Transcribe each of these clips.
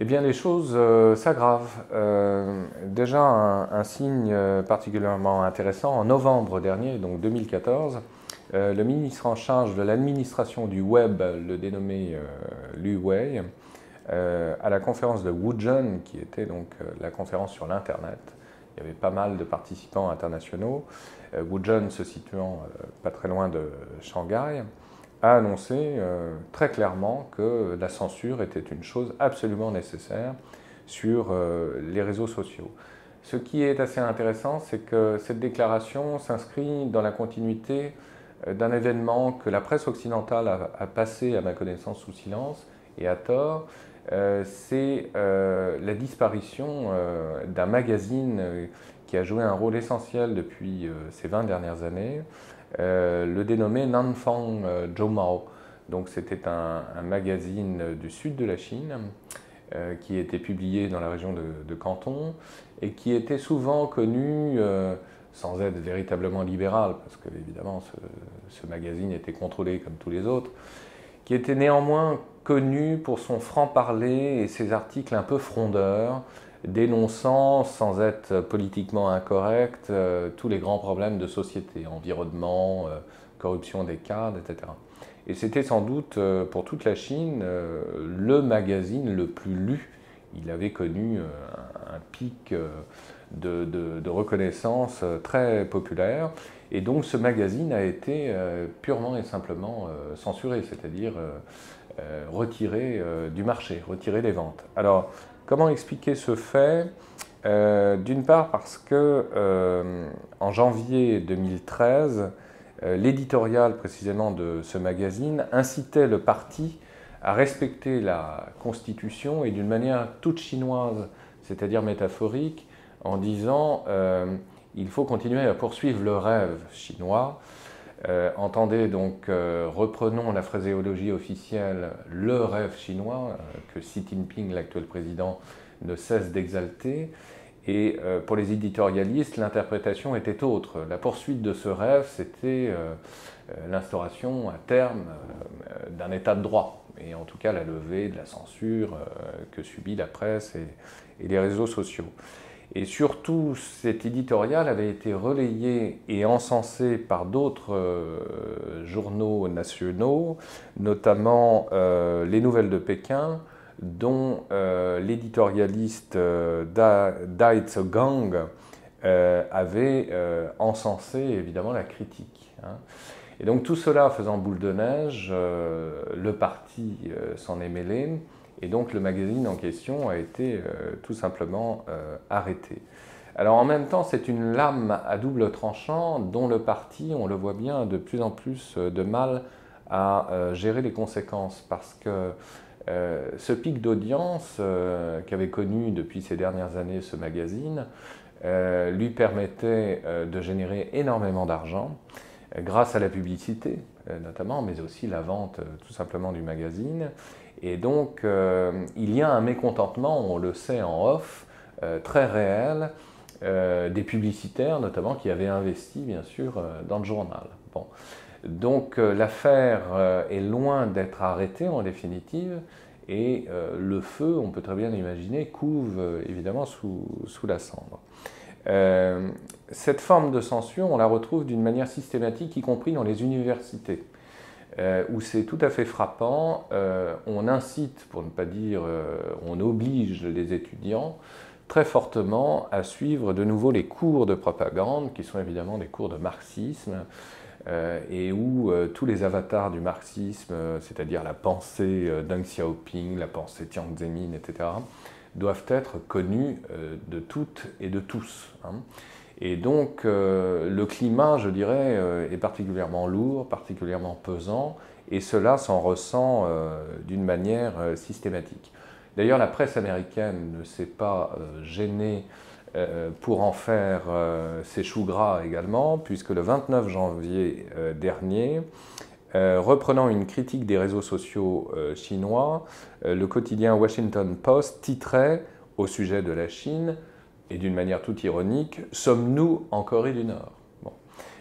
Eh bien, les choses euh, s'aggravent. Euh, déjà, un, signe euh, particulièrement intéressant, en novembre dernier, donc 2014, le ministre en charge de l'administration du web, le dénommé Lu Wei, à la conférence de Wuzhen, qui était donc la conférence sur l'Internet, il y avait pas mal de participants internationaux, Wuzhen se situant pas très loin de Shanghai, a annoncé euh, très clairement que la censure était une chose absolument nécessaire sur euh, les réseaux sociaux. Ce qui est assez intéressant, c'est que cette déclaration s'inscrit dans la continuité euh, d'un événement que la presse occidentale a, passé, à ma connaissance, sous silence, et à tort, c'est la disparition d'un magazine qui a joué un rôle essentiel depuis ces 20 dernières années, euh, le dénommé Nanfang euh, Zhoumao. Donc c'était un, magazine du sud de la Chine euh, qui était publié dans la région de, Canton et qui était souvent connu sans être véritablement libéral, parce que évidemment ce, magazine était contrôlé comme tous les autres, qui était néanmoins connu pour son franc-parler et ses articles un peu frondeurs, dénonçant, sans être politiquement incorrect, euh, tous les grands problèmes de société, environnement, euh, corruption des cadres, etc. Et c'était sans doute euh, pour toute la Chine le magazine le plus lu. Il avait connu un, pic de, reconnaissance très populaire. Et donc ce magazine a été purement et simplement censuré, c'est-à-dire retiré du marché, retiré des ventes. Alors, Comment expliquer ce fait euh, D'une part parce que euh, en janvier 2013, euh, l'éditorial précisément de ce magazine incitait le parti à respecter la Constitution et d'une manière toute chinoise, c'est-à-dire métaphorique, en disant il faut continuer à poursuivre le rêve chinois. Entendez donc, reprenons la phraséologie officielle, le rêve chinois, que Xi Jinping, l'actuel président, ne cesse d'exalter. Et euh, pour les éditorialistes, l'interprétation était autre. La poursuite de ce rêve, c'était euh, euh, l'instauration à terme d'un état de droit, et en tout cas la levée de la censure que subit la presse et, les réseaux sociaux. Et surtout, cet éditorial avait été relayé et encensé par d'autres journaux nationaux, notamment les Nouvelles de Pékin, dont euh, l'éditorialiste euh, Dai Gang euh, avait encensé évidemment la critique. Hein. Et donc tout cela faisant boule de neige, le parti s'en est mêlé et donc le magazine en question a été tout simplement arrêté. Alors en même temps, c'est une lame à double tranchant dont le parti, on le voit bien, a de plus en plus de mal à gérer les conséquences parce que euh, ce pic d'audience euh, qu'avait connu depuis ces dernières années ce magazine euh, lui permettait de générer énormément d'argent grâce à la publicité notamment, mais aussi la vente tout simplement du magazine. Et donc il y a un mécontentement, on le sait en off, très réel des publicitaires notamment qui avaient investi bien sûr dans le journal. Bon. Donc euh, l'affaire euh, est loin d'être arrêtée en définitive et euh, le feu, on peut très bien l'imaginer, couve évidemment sous, la cendre. cette forme de censure, on la retrouve d'une manière systématique, y compris dans les universités, où c'est tout à fait frappant. on incite, pour ne pas dire, on oblige les étudiants très fortement à suivre de nouveau les cours de propagande, qui sont évidemment des cours de marxisme, euh, et où euh, tous les avatars du marxisme, euh, c'est-à-dire la pensée Deng Xiaoping, la pensée Jiang Zemin, etc., doivent être connus de toutes et de tous. Hein. Et donc le climat, je dirais, est particulièrement lourd, particulièrement pesant, et cela s'en ressent d'une manière systématique. D'ailleurs, la presse américaine ne s'est pas gênée euh, pour en faire euh, ses choux gras également, puisque le 29 janvier euh, dernier, reprenant une critique des réseaux sociaux chinois, le quotidien Washington Post titrait au sujet de la Chine, et d'une manière toute ironique, Sommes-nous en Corée du Nord?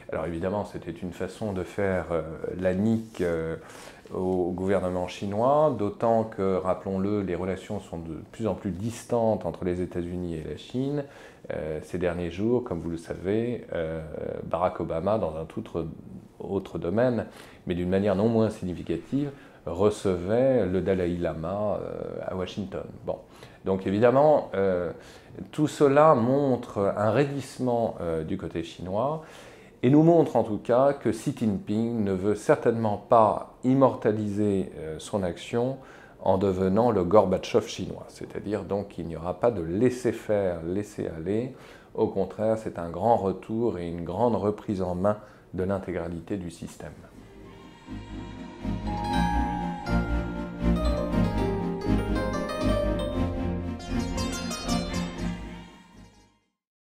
Alors évidemment, c'était une façon de faire la nique au gouvernement chinois, d'autant que, rappelons-le, les relations sont de plus en plus distantes entre les États-Unis et la Chine. ces derniers jours, comme vous le savez, Barack Obama, dans un tout autre domaine, mais d'une manière non moins significative, recevait le Dalai Lama à Washington. Bon. Donc évidemment, euh, tout cela montre un raidissement euh, du côté chinois et nous montre en tout cas que Xi Jinping ne veut certainement pas immortaliser euh, son action en devenant le Gorbatchev chinois. C'est-à-dire donc qu'il n'y aura pas de laisser-faire, laisser-aller. Au contraire, c'est un grand retour et une grande reprise en main de l'intégralité du système.